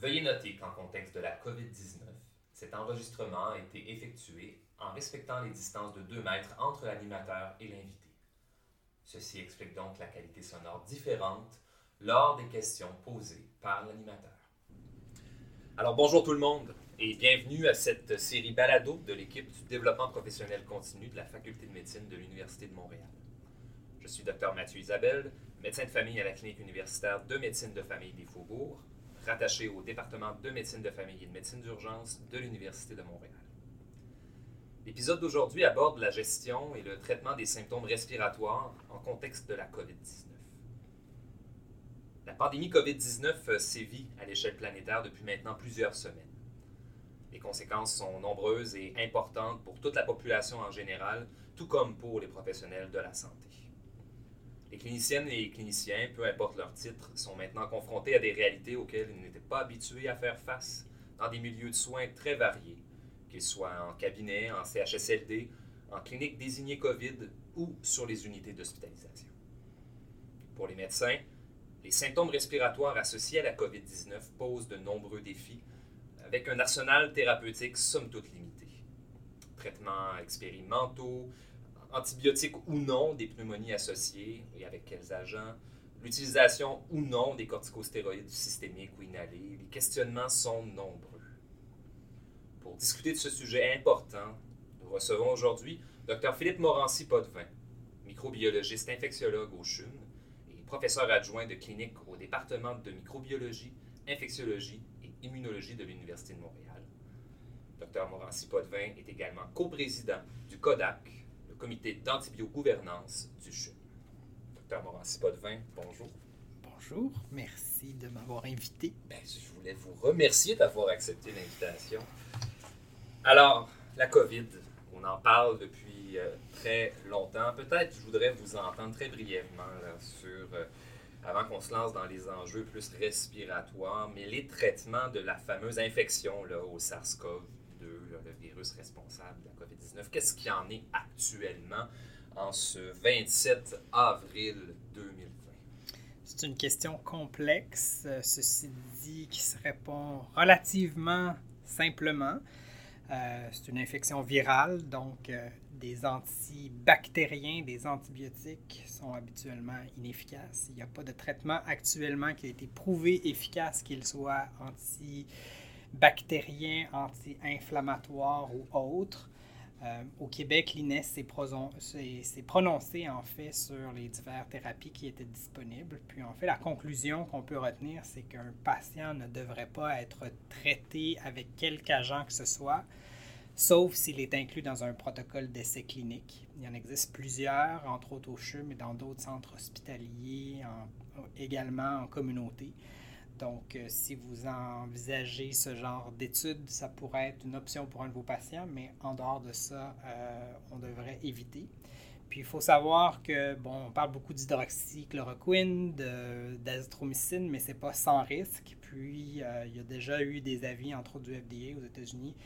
Veuillez noter qu'en contexte de la COVID-19, cet enregistrement a été effectué en respectant les distances de 2 mètres entre l'animateur et l'invité. Ceci explique donc la qualité sonore différente lors des questions posées par l'animateur. Alors bonjour tout le monde et bienvenue à cette série balado de l'équipe du développement professionnel continu de la Faculté de médecine de l'Université de Montréal. Je suis Dr Mathieu Isabelle, médecin de famille à la clinique universitaire de médecine de famille des Faubourgs, rattaché au département de médecine de famille et de médecine d'urgence de l'Université de Montréal. L'épisode d'aujourd'hui aborde la gestion et le traitement des symptômes respiratoires en contexte de la COVID-19. La pandémie COVID-19 sévit à l'échelle planétaire depuis maintenant plusieurs semaines. Les conséquences sont nombreuses et importantes pour toute la population en général, tout comme pour les professionnels de la santé. Les cliniciennes et les cliniciens, peu importe leur titre, sont maintenant confrontés à des réalités auxquelles ils n'étaient pas habitués à faire face dans des milieux de soins très variés, qu'ils soient en cabinet, en CHSLD, en clinique désignée COVID ou sur les unités d'hospitalisation. Pour les médecins, les symptômes respiratoires associés à la COVID-19 posent de nombreux défis avec un arsenal thérapeutique somme toute limité. Traitements expérimentaux, antibiotiques ou non des pneumonies associées et avec quels agents, l'utilisation ou non des corticostéroïdes systémiques ou inhalés. Les questionnements sont nombreux. Pour discuter de ce sujet important, nous recevons aujourd'hui Dr Philippe Morancy-Potvin, microbiologiste infectiologue au CHUM et professeur adjoint de clinique au département de microbiologie, infectiologie et immunologie de l'Université de Montréal. Dr Morancy-Potvin est également coprésident du CODAC, comité d'antibiogouvernance du CHU. Docteur Morancy-Potvin, bonjour. Bonjour, merci de m'avoir invité. Ben, je voulais vous remercier d'avoir accepté l'invitation. Alors, la COVID, on en parle depuis euh, très longtemps. Peut-être je voudrais vous entendre très brièvement sur, euh, avant qu'on se lance dans les enjeux plus respiratoires, mais les traitements de la fameuse infection là, au SARS-CoV le virus responsable de la COVID-19. Qu'est-ce qu'il en est actuellement en ce 27 avril 2020? C'est une question complexe, euh, ceci dit, qui se répond relativement simplement. Euh, c'est une infection virale, donc euh, des antibactériens, des antibiotiques sont habituellement inefficaces. Il n'y a pas de traitement actuellement qui a été prouvé efficace, qu'il soit anti bactériens, anti-inflammatoires ou autres. Euh, au Québec, l'INES s'est prononcé en fait sur les diverses thérapies qui étaient disponibles. Puis en fait, la conclusion qu'on peut retenir, c'est qu'un patient ne devrait pas être traité avec quelque agent que ce soit, sauf s'il est inclus dans un protocole d'essai clinique. Il y en existe plusieurs, entre autres au CHU, mais dans d'autres centres hospitaliers, également en communauté. Donc, euh, si vous envisagez ce genre d'études, ça pourrait être une option pour un de vos patients, mais en dehors de ça, euh, on devrait éviter. Puis, il faut savoir que, bon, on parle beaucoup d'hydroxychloroquine, d'azithromycine, mais ce n'est pas sans risque. Puis, euh, il y a déjà eu des avis, entre autres du FDA aux États-Unis,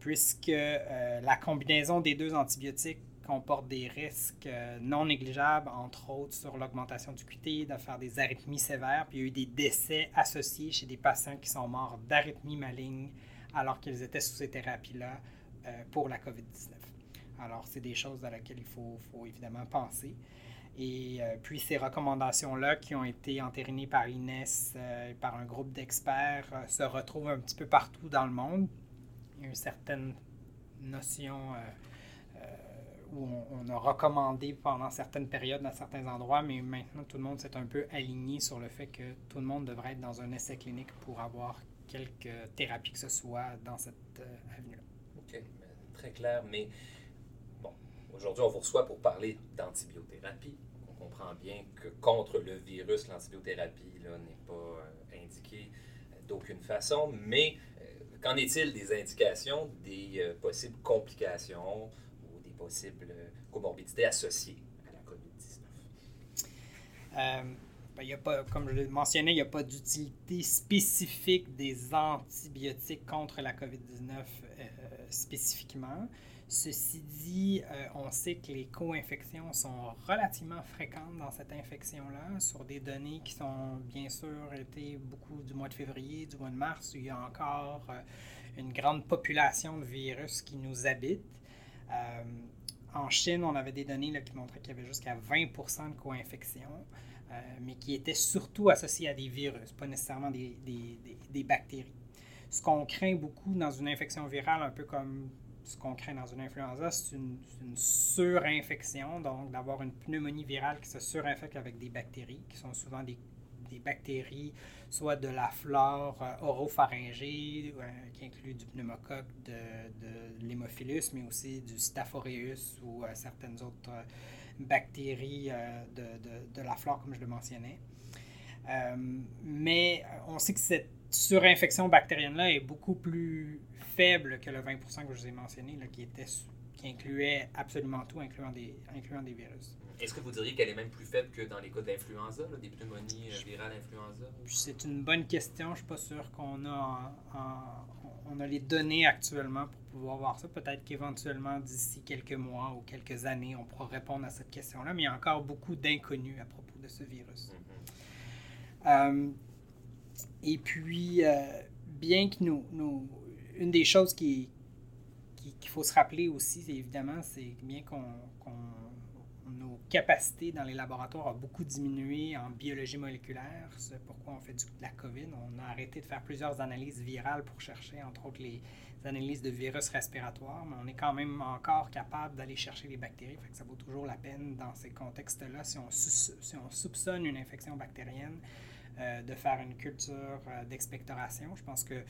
puisque la combinaison des deux antibiotiques comporte des risques euh, non négligeables, entre autres sur l'augmentation du QT, de faire des arythmies sévères. Puis il y a eu des décès associés chez des patients qui sont morts d'arythmies malignes alors qu'ils étaient sous ces thérapies-là euh, pour la COVID-19. Alors, c'est des choses à laquelle il faut, faut évidemment penser. Et euh, puis ces recommandations-là qui ont été entérinées par l'INES et par un groupe d'experts se retrouvent un petit peu partout dans le monde. Il y a une certaine notion où on, a recommandé pendant certaines périodes dans certains endroits, mais maintenant tout le monde s'est un peu aligné sur le fait que tout le monde devrait être dans un essai clinique pour avoir quelque thérapie que ce soit dans cette euh, avenue-là. OK, très clair, mais bon, aujourd'hui on vous reçoit pour parler d'antibiothérapie. On comprend bien que contre le virus, l'antibiothérapie n'est pas euh, indiquée d'aucune façon, mais euh, qu'en est-il des indications, des possibles complications possibles comorbidités associées à la COVID-19? Euh, ben, y a pas, comme je l'ai mentionné, il n'y a pas d'utilité spécifique des antibiotiques contre la COVID-19 euh, spécifiquement. Ceci dit, euh, on sait que les co-infections sont relativement fréquentes dans cette infection-là, sur des données qui sont bien sûr été beaucoup du mois de février, du mois de mars, où il y a encore euh, une grande population de virus qui nous habitent. Euh, en Chine, on avait des données qui montraient qu'il y avait jusqu'à 20% de co-infections, mais qui étaient surtout associées à des virus, pas nécessairement des, bactéries. Ce qu'on craint beaucoup dans une infection virale, un peu comme ce qu'on craint dans une influenza, c'est une, surinfection, donc d'avoir une pneumonie virale qui se surinfecte avec des bactéries, qui sont souvent des, bactéries, soit de la flore euh, oropharyngée, euh, qui inclut du pneumocoque, de, l'hémophilus, mais aussi du staph aureus ou euh, certaines autres bactéries de, la flore, comme je le mentionnais. mais on sait que cette surinfection bactérienne-là est beaucoup plus faible que le 20% que je vous ai mentionné, qui, était, qui incluait absolument tout, incluant des, incluant des virus. Est-ce que vous diriez qu'elle est même plus faible que dans les cas d'influenza, des pneumonies euh, virales influenza? C'est une bonne question. Je ne suis pas sûr qu'on a, on a les données actuellement pour pouvoir voir ça. Peut-être qu'éventuellement, d'ici quelques mois ou quelques années, on pourra répondre à cette question-là, mais il y a encore beaucoup d'inconnus à propos de ce virus. Mm-hmm. Euh, et puis, euh, bien que nous, nous, une des choses qui, qu'il faut se rappeler aussi, évidemment, c'est bien qu'on, nos capacités dans les laboratoires ont beaucoup diminué en biologie moléculaire. C'est pourquoi on fait du, de la COVID. On a arrêté de faire plusieurs analyses virales pour chercher, entre autres, les analyses de virus respiratoires, mais on est quand même encore capable d'aller chercher les bactéries. Fait ça vaut toujours la peine dans ces contextes-là, si on, soupçonne une infection bactérienne, euh, de faire une culture euh, d'expectoration. Je pense que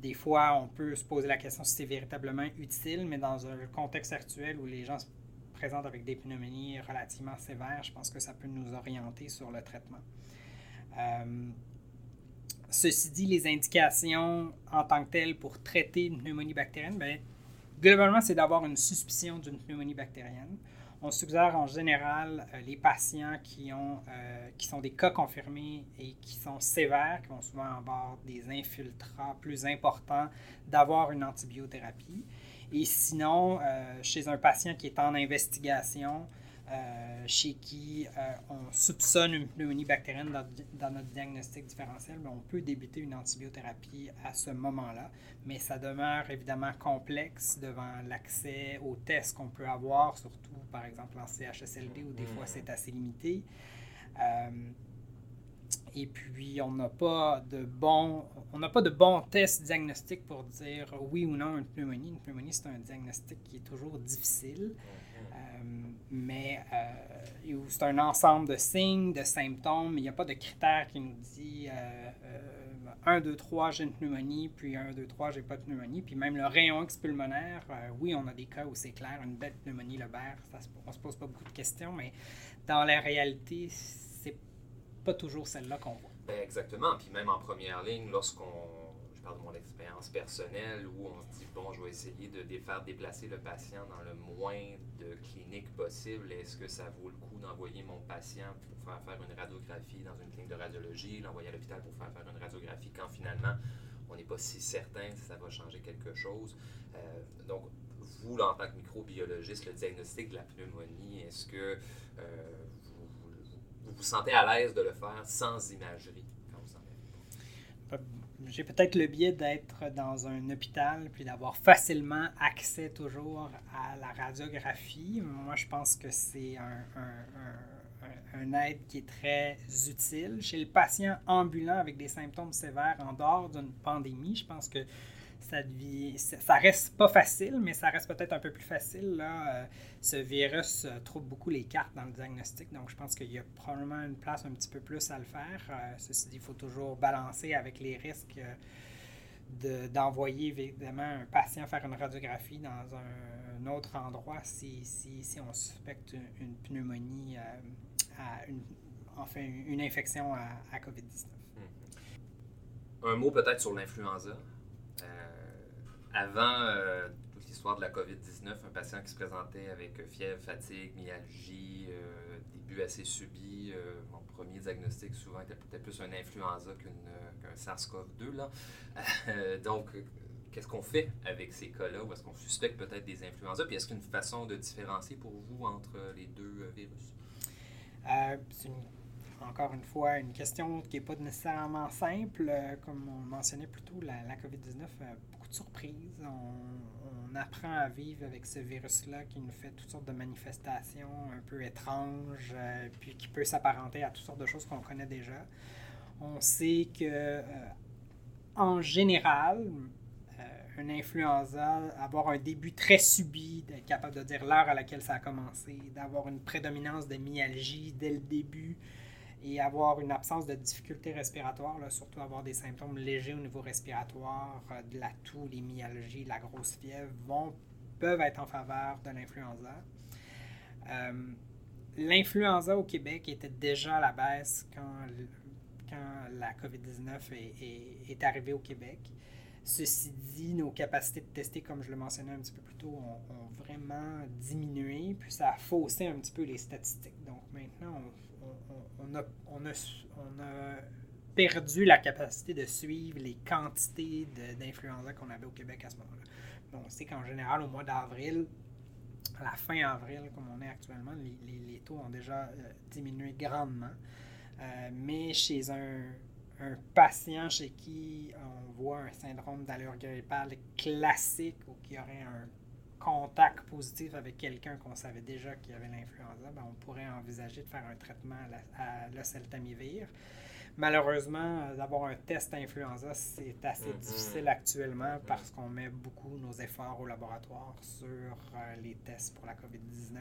des fois, on peut se poser la question si c'est véritablement utile, mais dans un contexte actuel où les gens se présentent avec des pneumonies relativement sévères, je pense que ça peut nous orienter sur le traitement. Euh, ceci dit, les indications en tant que telles pour traiter une pneumonie bactérienne, bien, globalement, c'est d'avoir une suspicion d'une pneumonie bactérienne on suggère en général euh, les patients qui, ont, euh, qui sont des cas confirmés et qui sont sévères, qui vont souvent avoir des infiltrats plus importants, d'avoir une antibiothérapie. Et sinon, euh, chez un patient qui est en investigation, euh, chez qui euh, on soupçonne une pneumonie bactérienne dans, notre diagnostic différentiel, mais on peut débuter une antibiothérapie à ce moment-là. Mais ça demeure évidemment complexe devant l'accès aux tests qu'on peut avoir, surtout par exemple en CHSLD où des fois mm. c'est assez limité. Euh, et puis, on n'a pas de bons, on n'a pas de bons tests diagnostiques pour dire oui ou non une pneumonie. Une pneumonie, c'est un diagnostic qui est toujours difficile. Euh, mais euh, c'est un ensemble de signes, de symptômes. Il n'y a pas de critères qui nous dit 1, 2, 3, j'ai une pneumonie, puis 1, 2, 3, j'ai pas de pneumonie. Puis même le rayon expulmonaire, euh, oui, on a des cas où c'est clair, une belle pneumonie lobaire, ça, on ne se pose pas beaucoup de questions, mais dans la réalité, c'est pas toujours celle-là qu'on voit. Ben, exactement. Puis même en première ligne, lorsqu'on de mon expérience personnelle où on se dit, bon, je vais essayer de faire déplacer le patient dans le moins de cliniques possible. Est-ce que ça vaut le coup d'envoyer mon patient pour faire faire une radiographie dans une clinique de radiologie, l'envoyer à l'hôpital pour faire faire une radiographie quand finalement on n'est pas si certain si ça va changer quelque chose? Euh, donc, vous, en tant que microbiologiste, le diagnostic de la pneumonie, est-ce que euh, vous, vous, sentez à l'aise de le faire sans imagerie? J'ai peut-être le biais d'être dans un hôpital puis d'avoir facilement accès toujours à la radiographie. Moi, je pense que c'est un, un, aide qui est très utile. Chez le patient ambulant avec des symptômes sévères en dehors d'une pandémie, je pense que ça, devient, ça reste pas facile, mais ça reste peut-être un peu plus facile. Là. Euh, ce virus euh, trouve beaucoup les cartes dans le diagnostic, donc je pense qu'il y a probablement une place un petit peu plus à le faire. Euh, ceci dit, il faut toujours balancer avec les risques d'envoyer évidemment un patient faire une radiographie dans un, autre endroit si, si, si, on suspecte une, pneumonie, à une, enfin une infection à, à COVID-19. Un mot peut-être sur l'influenza avant euh, toute l'histoire de la COVID-19, un patient qui se présentait avec fièvre, fatigue, myalgie, euh, début assez subi, euh, mon premier diagnostic souvent était peut-être plus un influenza qu'un SARS-CoV-2. donc, qu'est-ce qu'on fait avec ces cas-là? Ou est-ce qu'on suspecte peut-être des influenza? Puis est-ce qu'il y a une façon de différencier pour vous entre les deux virus? c'est encore une fois une question qui n'est pas nécessairement simple. Comme on mentionnait plus tôt, la, la COVID-19 a beaucoup de surprises. On, apprend à vivre avec ce virus-là qui nous fait toutes sortes de manifestations un peu étranges, puis qui peut s'apparenter à toutes sortes de choses qu'on connaît déjà. On sait que, euh, en général, euh, un influenza, avoir un début très subi, d'être capable de dire l'heure à laquelle ça a commencé, d'avoir une prédominance de myalgie dès le début et avoir une absence de difficultés respiratoires, surtout avoir des symptômes légers au niveau respiratoire, euh, de la toux, les myalgies, la grosse fièvre, vont, peuvent être en faveur de l'influenza. L'influenza au Québec était déjà à la baisse quand quand la COVID-19 est, est, arrivée au Québec. Ceci dit, nos capacités de tester, comme je le mentionnais un petit peu plus tôt, ont, vraiment diminué, puis ça a faussé un petit peu les statistiques. Donc maintenant, on, a, on a, perdu la capacité de suivre les quantités d'influenza qu'on avait au Québec à ce moment-là. Bon, on sait qu'en général, au mois d'avril, à la fin avril, comme on est actuellement, les, les, taux ont déjà euh, diminué grandement. Euh, mais chez un, patient chez qui on voit un syndrome d'allure grippale classique ou qui aurait un contact positif avec quelqu'un qu'on savait déjà qu'il avait l'influenza, ben, on pourrait envisager de faire un traitement à l'oseltamivir. Malheureusement, d'avoir un test influenza, c'est assez mm-hmm. difficile actuellement parce qu'on met beaucoup nos efforts au laboratoire sur euh, les tests pour la COVID-19.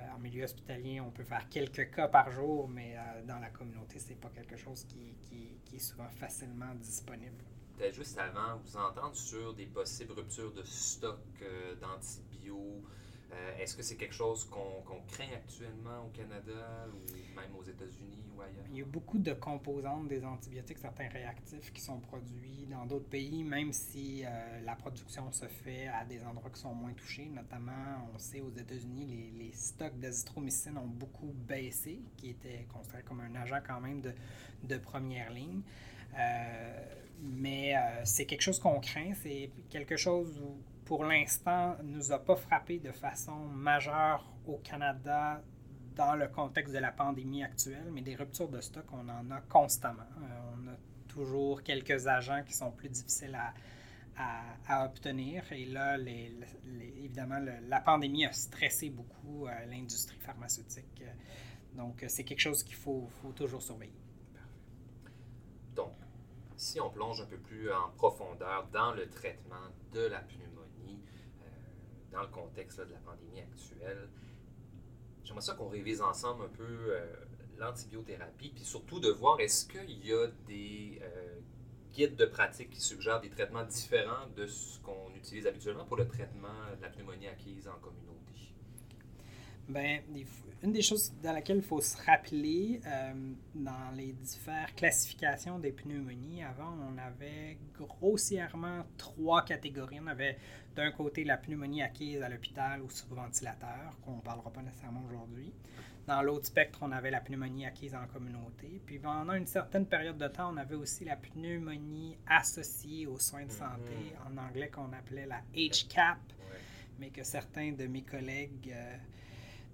Euh, en milieu hospitalier, on peut faire quelques cas par jour, mais euh, dans la communauté, c'est pas quelque chose qui, qui, est souvent facilement disponible. Juste avant, vous entendre sur des possibles ruptures de stock euh, d'antibiotiques euh, est-ce que c'est quelque chose qu'on craint actuellement au Canada ou même aux États-Unis ou ailleurs? Il y a beaucoup de composantes des antibiotiques, certains réactifs qui sont produits dans d'autres pays, même si euh, la production se fait à des endroits qui sont moins touchés. Notamment, on sait aux États-Unis, les, les, stocks d'azithromycine ont beaucoup baissé, qui était considéré comme un agent quand même de, première ligne. Mais c'est quelque chose qu'on craint, c'est quelque chose où pour l'instant, nous a pas frappé de façon majeure au Canada dans le contexte de la pandémie actuelle, mais des ruptures de stock, on en a constamment. Euh, on a toujours quelques agents qui sont plus difficiles à, à, obtenir. Et là, évidemment, la pandémie a stressé beaucoup euh, l'industrie pharmaceutique. Donc, c'est quelque chose qu'il faut, faut, toujours surveiller. Si on plonge un peu plus en profondeur dans le traitement de la pneumonie, dans le contexte de la pandémie actuelle, j'aimerais ça qu'on révise ensemble un peu euh, l'antibiothérapie, puis surtout de voir est-ce qu'il y a des euh, guides de pratique qui suggèrent des traitements différents de ce qu'on utilise habituellement pour le traitement de la pneumonie acquise en communauté? Bien, une des choses dans laquelle il faut se rappeler, euh, dans les diverses classifications des pneumonies, avant, on avait grossièrement trois catégories. On avait d'un côté la pneumonie acquise à l'hôpital ou sous ventilateur, qu'on ne parlera pas nécessairement aujourd'hui. Dans l'autre spectre, on avait la pneumonie acquise en communauté. Puis pendant une certaine période de temps, on avait aussi la pneumonie associée aux soins de santé, mm-hmm. en anglais qu'on appelait la HCAP, mais que certains de mes collègues... Euh,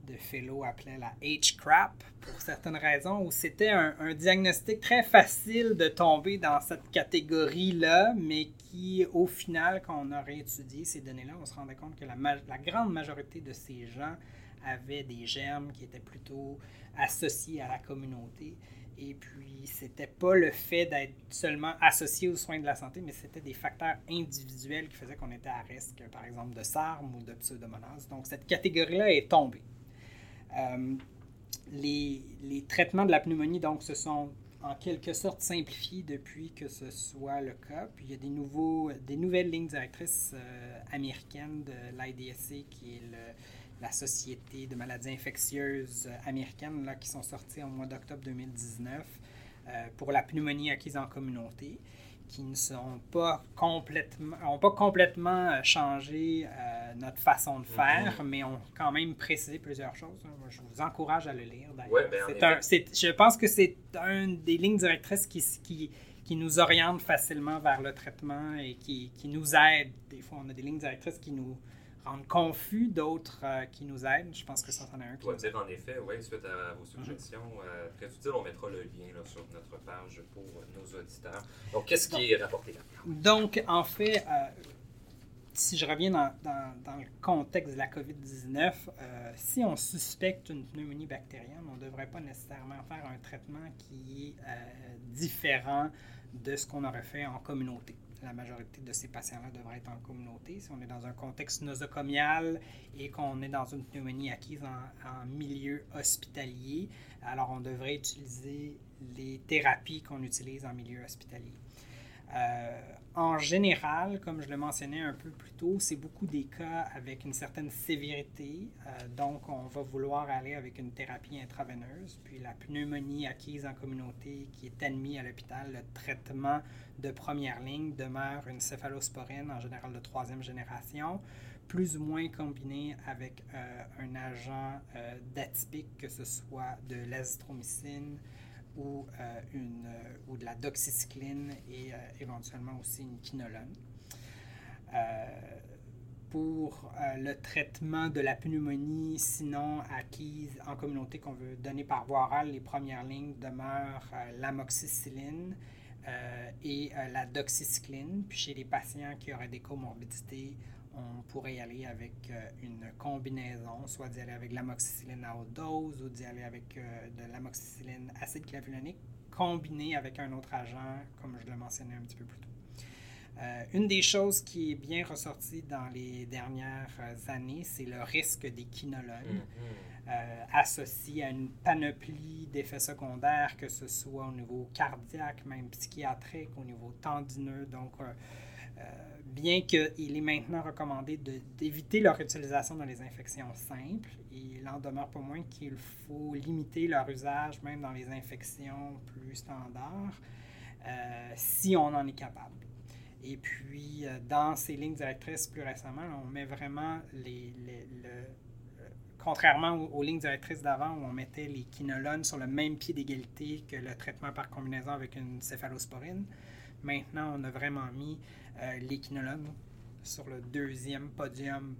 de fellow appelait la H-crap pour certaines raisons, où c'était un, diagnostic très facile de tomber dans cette catégorie-là, mais qui, au final, quand on aurait étudié ces données-là, on se rendait compte que la, grande majorité de ces gens avaient des germes qui étaient plutôt associés à la communauté. Et puis, c'était pas le fait d'être seulement associé aux soins de la santé, mais c'était des facteurs individuels qui faisaient qu'on était à risque, par exemple, de SARM ou de pseudomonase. Donc, cette catégorie-là est tombée. Euh, les, traitements de la pneumonie, donc, se sont en quelque sorte simplifiés depuis que ce soit le cas. Puis il y a des, nouveaux, des nouvelles lignes directrices euh, américaines de l'IDSC, qui est la Société de maladies infectieuses américaine, là, qui sont sorties au mois d'octobre 2019 euh, pour la pneumonie acquise en communauté qui ne sont pas complètement, ont pas complètement euh, changé euh, notre façon de faire, mhm. mais ont quand même précisé plusieurs choses. Hein. je vous encourage à le lire. Ouais, ben, je pense que c'est une des lignes directrices qui, qui, qui nous orientent facilement vers le traitement et qui, qui, nous aident. Des fois, on a des lignes directrices qui nous rendent confus, d'autres euh, qui nous aident. Je pense que ça, en est un. Qui dire, en effet, oui, suite à vos suggestions, euh, très on mettra le lien là, sur notre page pour nos auditeurs. Donc, qu'est-ce qui est rapporté là? Donc, en fait, si je reviens dans, dans, le contexte de la COVID-19, euh, si on suspecte une pneumonie bactérienne, on ne devrait pas nécessairement faire un traitement qui est euh, différent de ce qu'on aurait fait en communauté. La majorité de ces patients-là devraient être en communauté. Si on est dans un contexte nosocomial et qu'on est dans une pneumonie acquise en, milieu hospitalier, alors on devrait utiliser les thérapies qu'on utilise en milieu hospitalier. Euh, en général, comme je le mentionnais un peu plus tôt, c'est beaucoup des cas avec une certaine sévérité. Euh, donc, on va vouloir aller avec une thérapie intraveineuse. Puis la pneumonie acquise en communauté qui est admise à l'hôpital, le traitement de première ligne demeure une céphalosporine, en général de troisième génération, plus ou moins combiné avec euh, un agent d'atypique, que ce soit de l'azithromycine, ou, euh, une, euh, ou de la doxycycline et euh, éventuellement aussi une quinolone. pour le traitement de la pneumonie, sinon acquise en communauté qu'on veut donner par voie orale, les premières lignes demeurent l'amoxicilline et la doxycycline. Puis chez les patients qui auraient des comorbidités, on pourrait y aller avec euh, une combinaison, soit d'y aller avec l'amoxicilline à haute dose ou d'y aller avec euh, de l'amoxicilline acide clavulonique combiné avec un autre agent, comme je le mentionnais un petit peu plus tôt. Euh, une des choses qui est bien ressortie dans les dernières années, c'est le risque des quinolones mm-hmm. associé à une panoplie d'effets secondaires, que ce soit au niveau cardiaque, même psychiatrique, au niveau tendineux. Donc, bien qu'il est maintenant recommandé d'éviter leur utilisation dans les infections simples, il en demeure pas moins qu'il faut limiter leur usage même dans les infections plus standards euh, si on en est capable. Et puis, euh, dans ces lignes directrices plus récemment, on met vraiment les, le, euh, contrairement aux, lignes directrices d'avant où on mettait les quinolones sur le même pied d'égalité que le traitement par combinaison avec une céphalosporine, maintenant on a vraiment mis euh, sur le deuxième podium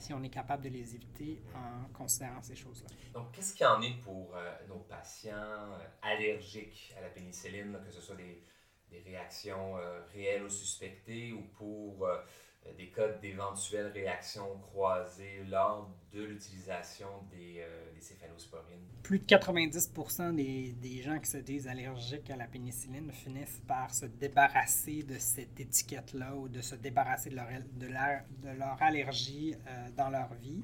si on est capable de les éviter en considérant ces choses-là. Donc, qu'est-ce qu'il y en est pour euh, nos patients euh, allergiques à la pénicilline, que ce soit des, réactions réelles ou suspectées ou pour euh, des cas d'éventuelles réactions croisées lors de l'utilisation des, euh, céphalosporines? Plus de 90 des, des, gens qui se disent allergiques à la pénicilline finissent par se débarrasser de cette étiquette-là ou de se débarrasser de leur, de leur, de leur allergie euh, dans leur vie.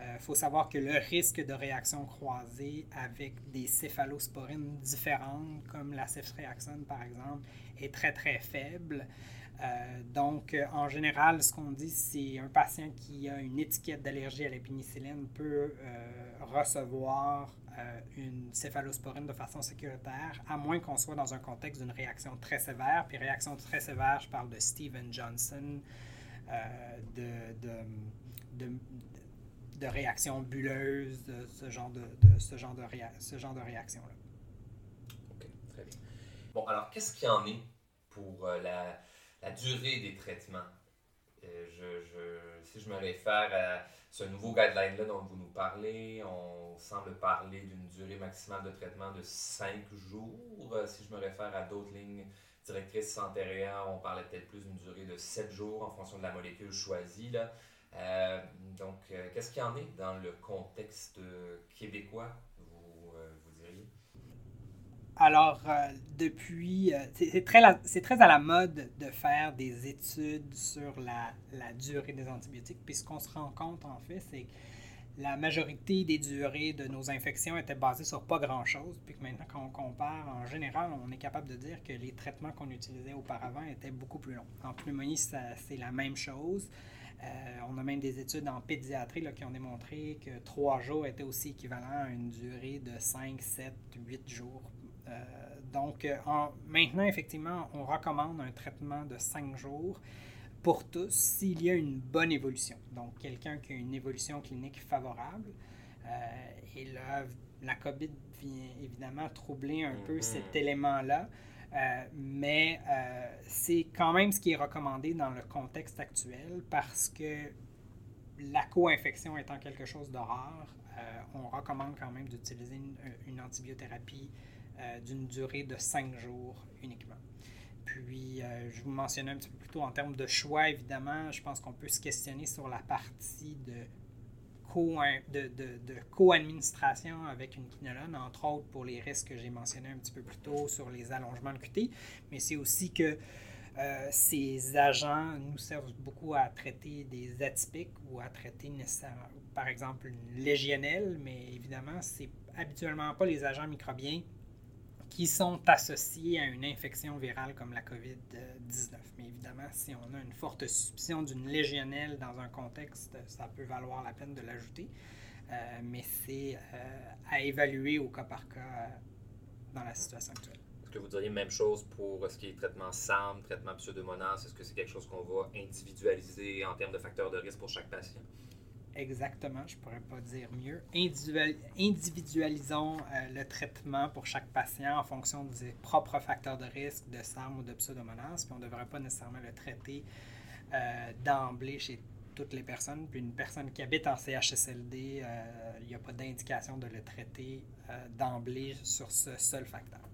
Il faut savoir que le risque de réaction croisée avec des céphalosporines différentes, comme la ceftriaxone par exemple, est très très faible. Euh, donc, euh, en général, ce qu'on dit, c'est un patient qui a une étiquette d'allergie à la pénicilline peut euh, recevoir une céphalosporine de façon sécuritaire, à moins qu'on soit dans un contexte d'une réaction très sévère. Puis, réaction très sévère, je parle de Steven Johnson, de, de, de, réaction bulleuse, de ce genre de, ce genre de, ce genre de réaction-là. OK, très bien. Bon, alors, qu'est-ce qu'il y en est pour la la durée des traitements. Euh, si je me réfère à ce nouveau guideline-là dont vous nous parlez, on semble parler d'une durée maximale de traitement de 5 jours. Euh, si je me réfère à d'autres lignes directrices antérieures, on parlait peut-être plus d'une durée de 7 jours en fonction de la molécule choisie. Euh, donc, qu'est-ce qu'il y en est dans le contexte québécois? Alors, euh, depuis, euh, c'est très, à la mode de faire des études sur la, durée des antibiotiques. Puis ce qu'on se rend compte, en fait, c'est que la majorité des durées de nos infections étaient basées sur pas grand-chose. Puis que maintenant, quand on compare, en général, on est capable de dire que les traitements qu'on utilisait auparavant étaient beaucoup plus longs. En pneumonie, c'est la même chose. Euh, on a même des études en pédiatrie qui ont démontré que trois jours étaient aussi équivalent à une durée de 5, 7, 8 jours donc, euh, maintenant, effectivement, on recommande un traitement de 5 jours pour tous s'il y a une bonne évolution. Donc, quelqu'un qui a une évolution clinique favorable. Euh, et là, la COVID vient évidemment troubler un peu mm-hmm. cet élément-là. mais c'est quand même ce qui est recommandé dans le contexte actuel parce que la co-infection étant quelque chose de rare, on recommande quand même d'utiliser une, une, antibiothérapie d'une durée de 5 jours uniquement. Puis, euh, je vous mentionnais un petit peu plus tôt en termes de choix, évidemment, je pense qu'on peut se questionner sur la partie de co-administration de, de, avec une quinolone, entre autres pour les risques que j'ai mentionnés un petit peu plus tôt sur les allongements de QT, mais c'est aussi que euh, ces agents nous servent beaucoup à traiter des atypiques ou à traiter nécessairement, par exemple, une légionnelle, mais évidemment, c'est habituellement pas les agents microbiens qui sont associés à une infection virale comme la COVID-19. Mais évidemment, si on a une forte suspicion d'une légionnelle dans un contexte, ça peut valoir la peine de l'ajouter. Euh, mais c'est euh, à évaluer au cas par cas euh, dans la situation actuelle. Est-ce que vous diriez même chose pour ce qui est traitement SAM, traitement pseudomonas? Est-ce que c'est quelque chose qu'on va individualiser en termes de facteurs de risque pour chaque patient? Exactement, je pourrais pas dire mieux. individualisons euh, le traitement pour chaque patient en fonction des propres facteurs de risque de SARM ou de pseudomonas, puis on ne devrait pas nécessairement le traiter euh, d'emblée chez toutes les personnes. Puis une personne qui habite en CHSLD, euh, il n'y a pas d'indication de le traiter d'emblée sur ce seul facteur.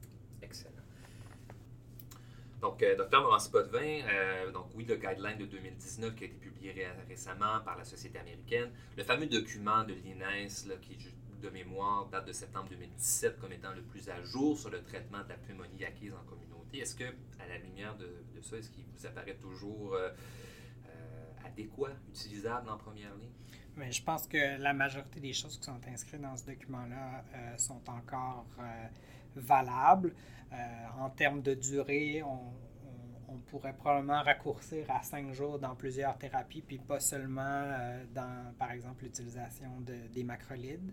Donc, euh, docteur Morancy Potvin, euh, donc oui, le guideline de 2019 qui a été publié récemment par la Société américaine, le fameux document de l'INES qui, de mémoire, date de septembre 2017 comme étant le plus à jour sur le traitement de la pneumonie acquise en communauté. Est-ce que, à la lumière de, ça, est-ce qu'il vous apparaît toujours euh, adéquat, utilisable en première ligne? Mais je pense que la majorité des choses qui sont inscrites dans ce document-là sont encore valables. Euh, en termes de durée, on, pourrait probablement raccourcir à cinq jours dans plusieurs thérapies, puis pas seulement euh, dans, par exemple, l'utilisation de, des macrolides.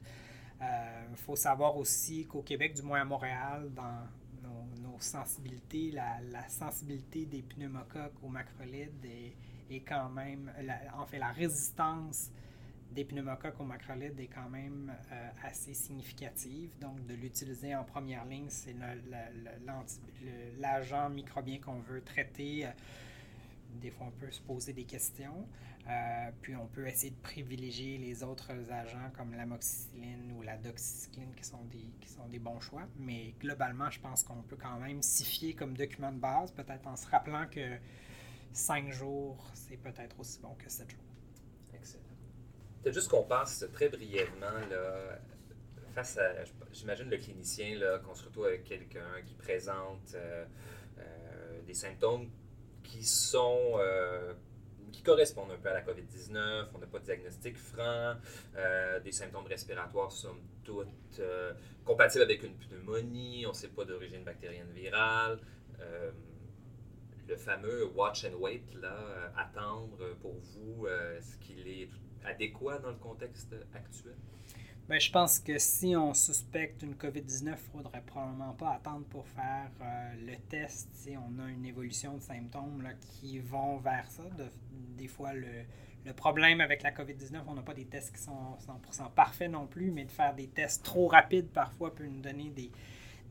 Il euh, faut savoir aussi qu'au Québec, du moins à Montréal, dans nos, sensibilités, la, sensibilité des pneumocoques aux macrolides est, est quand même, en fait, la résistance des pneumocoques au macrolide est quand même euh, assez significative. Donc, de l'utiliser en première ligne, c'est l'agent microbien qu'on veut traiter. Des fois, on peut se poser des questions. Euh, puis, on peut essayer de privilégier les autres agents comme l'amoxicilline ou la doxycycline qui sont, des, bons choix. Mais globalement, je pense qu'on peut quand même s'y fier comme document de base, peut-être en se rappelant que 5 jours, c'est peut-être aussi bon que 7 jours. Peut-être juste qu'on passe très brièvement là, face à, j'imagine, le clinicien, qu'on se retrouve avec quelqu'un qui présente euh, euh, des symptômes qui sont. Euh, qui correspondent un peu à la COVID-19, on n'a pas de diagnostic franc, des symptômes respiratoires somme toute compatibles avec une pneumonie, on ne sait pas d'origine bactérienne virale le fameux watch and wait, là, attendre pour vous, ce qu'il est adéquat dans le contexte actuel? Bien, je pense que si on suspecte une COVID-19, il ne faudrait probablement pas attendre pour faire euh, le test si on a une évolution de symptômes là, qui vont vers ça. des fois, le, le, problème avec la COVID-19, on n'a pas des tests qui sont 100% parfaits non plus, mais de faire des tests trop rapides parfois peut nous donner des,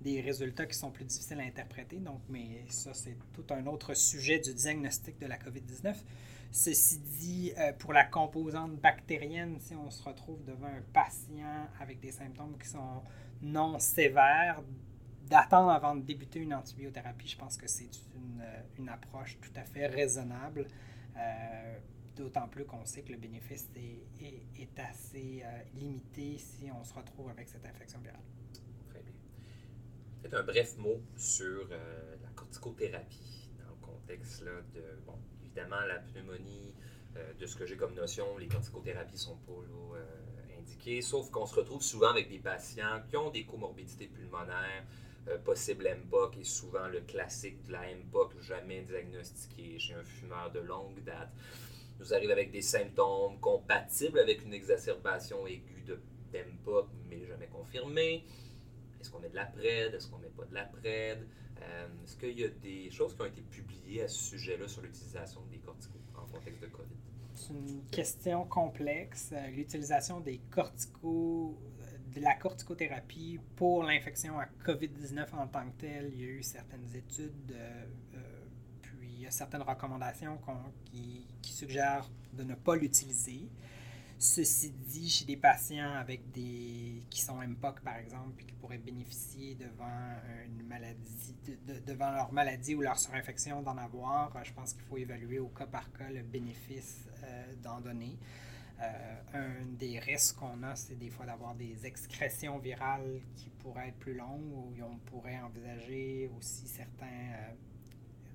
des résultats qui sont plus difficiles à interpréter. Donc, mais ça, c'est tout un autre sujet du diagnostic de la COVID-19. Ceci dit, euh, pour la composante bactérienne, si on se retrouve devant un patient avec des symptômes qui sont non sévères, d'attendre avant de débuter une antibiothérapie, je pense que c'est une, une, approche tout à fait raisonnable. Euh, d'autant plus qu'on sait que le bénéfice est, est, assez euh, limité si on se retrouve avec cette infection virale. Peut-être un bref mot sur la corticothérapie dans le contexte là, de bon, évidemment, la pneumonie, euh, de ce que j'ai comme notion, les corticothérapies sont pas euh, indiquées, sauf qu'on se retrouve souvent avec des patients qui ont des comorbidités pulmonaires, euh, possible MPOC est souvent le classique de la MPOC, jamais diagnostiqué chez un fumeur de longue date. Nous arrive avec des symptômes compatibles avec une exacerbation aiguë de d'MPOC, mais jamais confirmée. Est-ce qu'on met de la PRED? Est-ce qu'on met pas de la PRED? Euh, est-ce qu'il y a des choses qui ont été publiées à ce sujet-là sur l'utilisation des corticos en contexte de COVID? C'est une question complexe. Euh, l'utilisation des corticos de la corticothérapie pour l'infection à COVID-19 en tant que telle, il y a eu certaines études, euh, puis il y a certaines recommandations qui, suggèrent de ne pas l'utiliser. Ceci dit, chez des patients avec des qui sont MPOC par exemple, puis qui pourraient bénéficier devant une maladie, devant leur maladie ou leur surinfection d'en avoir, je pense qu'il faut évaluer au cas par cas le bénéfice d'en donner. Euh, un des risques qu'on a, c'est des fois d'avoir des excrétions virales qui pourraient être plus longues ou on pourrait envisager aussi certaines euh,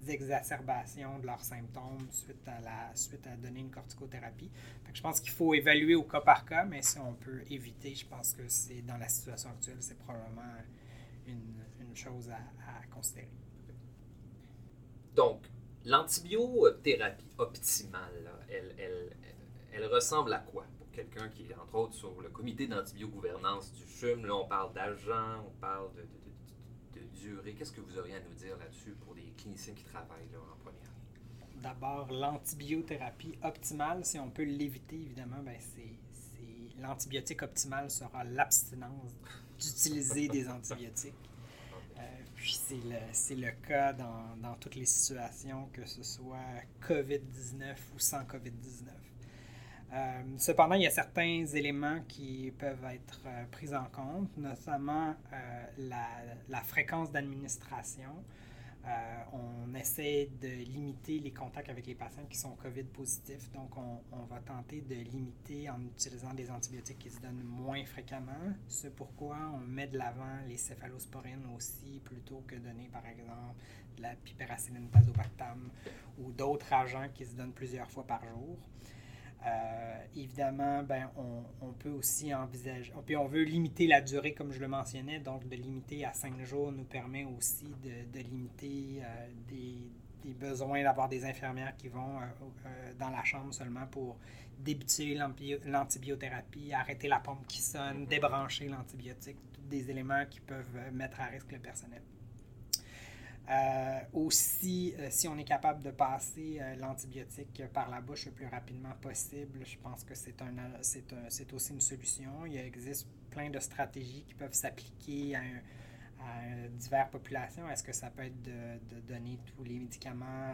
exacerbations de leurs symptômes suite à, la, suite à donner une corticothérapie. je pense qu'il faut évaluer au cas par cas, mais si on peut éviter, je pense que c'est dans la situation actuelle, c'est probablement une, une chose à, à considérer. Donc, l'antibiothérapie optimale, elle, elle, elle ressemble à quoi? Pour quelqu'un qui est, entre autres, sur le comité d'antibiogouvernance du CHUM? Là, on parle d'agent, on parle de, durée. Qu'est-ce que vous auriez à nous dire là-dessus pour des cliniciens qui travaillent là, en première ligne? D'abord, l'antibiothérapie optimale, si on peut l'éviter, évidemment, ben c'est, l'antibiotique optimal sera l'abstinence d'utiliser des antibiotiques. Euh, puis c'est le, le cas dans, dans, toutes les situations, que ce soit COVID-19 ou sans COVID-19. Euh, cependant, il y a certains éléments qui peuvent être euh, pris en compte, notamment euh, la, fréquence d'administration. On essaie de limiter les contacts avec les patients qui sont COVID positifs, donc on, va tenter de limiter en utilisant des antibiotiques qui se donnent moins fréquemment. C'est pourquoi on met de l'avant les céphalosporines aussi, plutôt que donner par exemple de la piperacilline tazobactam ou d'autres agents qui se donnent plusieurs fois par jour. Euh, évidemment, ben, on, peut aussi envisager, puis on veut limiter la durée, comme je le mentionnais, donc de limiter à cinq jours nous permet aussi de, limiter euh, des, besoins d'avoir des infirmières qui vont euh, dans la chambre seulement pour débuter l'antibiothérapie, arrêter la pompe qui sonne, débrancher l'antibiotique, tous des éléments qui peuvent mettre à risque le personnel. Euh, aussi, euh, si on est capable de passer euh, l'antibiotique par la bouche le plus rapidement possible, je pense que c'est un, c'est, aussi une solution. Il existe plein de stratégies qui peuvent s'appliquer à, diverses populations. Est-ce que ça peut être de, donner tous les médicaments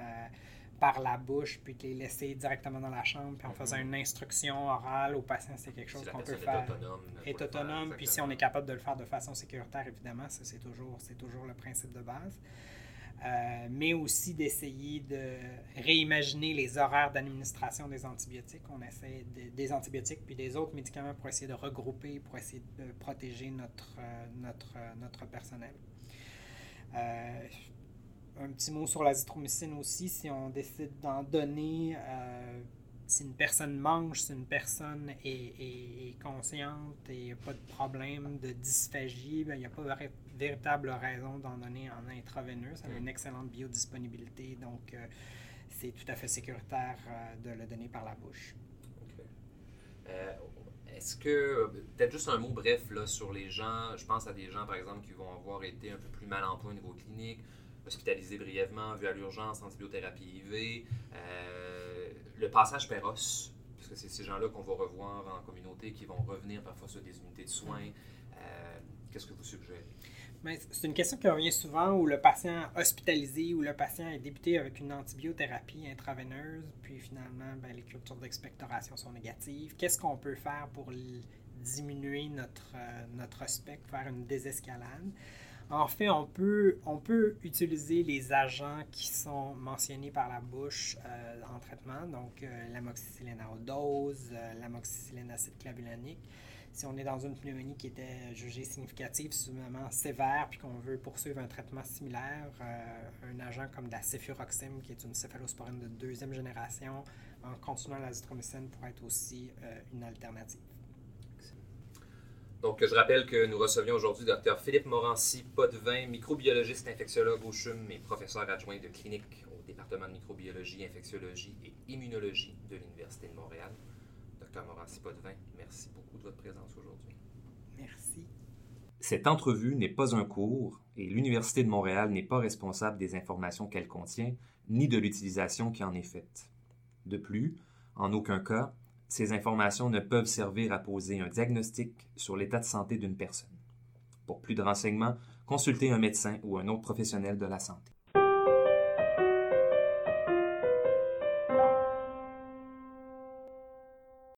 par la bouche, puis de les laisser directement dans la chambre, puis en faisant mm-hmm. une instruction orale au patient, c'est quelque chose qu'on peut faire. Est autonome. Est autonome, puis si on est capable de le faire de façon sécuritaire, évidemment, c'est toujours, c'est toujours le principe de base. Euh, mais aussi d'essayer de réimaginer les horaires d'administration des antibiotiques. On essaie des antibiotiques puis des autres médicaments pour essayer de regrouper, pour essayer de protéger notre, euh, notre, euh, notre personnel. un petit mot sur l'azithromycine aussi, si on décide d'en donner si une personne mange, si une personne est, consciente et n'y a pas de problème de dysphagie, ben, il n'y a pas véritable raison d'en donner en intraveineux. Ça a une excellente biodisponibilité, donc euh, c'est tout à fait sécuritaire euh, de le donner par la bouche. Euh, est-ce que, peut-être juste un mot bref là, sur les gens, je pense à des gens par exemple qui vont avoir été un peu plus mal en point au niveau clinique, hospitalisés brièvement, vus à l'urgence, antibiothérapie IV le passage Péros, parce que c'est ces gens-là qu'on va revoir en communauté, qui vont revenir parfois sur des unités de soins. Qu'est-ce que vous suggérez? C'est une question qui revient souvent où le patient hospitalisé ou le patient est débuté avec une antibiothérapie intraveineuse, puis finalement, ben, les cultures d'expectoration sont négatives. Qu'est-ce qu'on peut faire pour diminuer notre, euh, faire une désescalade? En fait, on peut, on peut utiliser les agents qui sont mentionnés par la bouche euh, en traitement, donc euh, l'amoxicilline à haute dose, euh, l'amoxicilline acide clavulanique. Si on est dans une pneumonie qui était jugée significative, suffisamment sévère, puis qu'on veut poursuivre un traitement similaire, un agent comme la céfuroxime, qui est une céphalosporine de deuxième génération, en continuant l'azithromycine, pourrait être aussi une alternative. Donc, je rappelle que nous recevions aujourd'hui Dr Philippe Morancy, Potvin, microbiologiste infectiologue au CHUM et professeur adjoint de clinique au département de microbiologie, infectiologie et immunologie de l'Université de Montréal. Dr Morancy Potvin, merci beaucoup de votre présence aujourd'hui. Merci. Cette entrevue n'est pas un cours et l'Université de Montréal n'est pas responsable des informations qu'elle contient ni de l'utilisation qui en est faite. De plus, en aucun cas, Ces informations ne peuvent servir à poser un diagnostic sur l'état de santé d'une personne. Pour plus de renseignements, consultez un médecin ou un autre professionnel de la santé.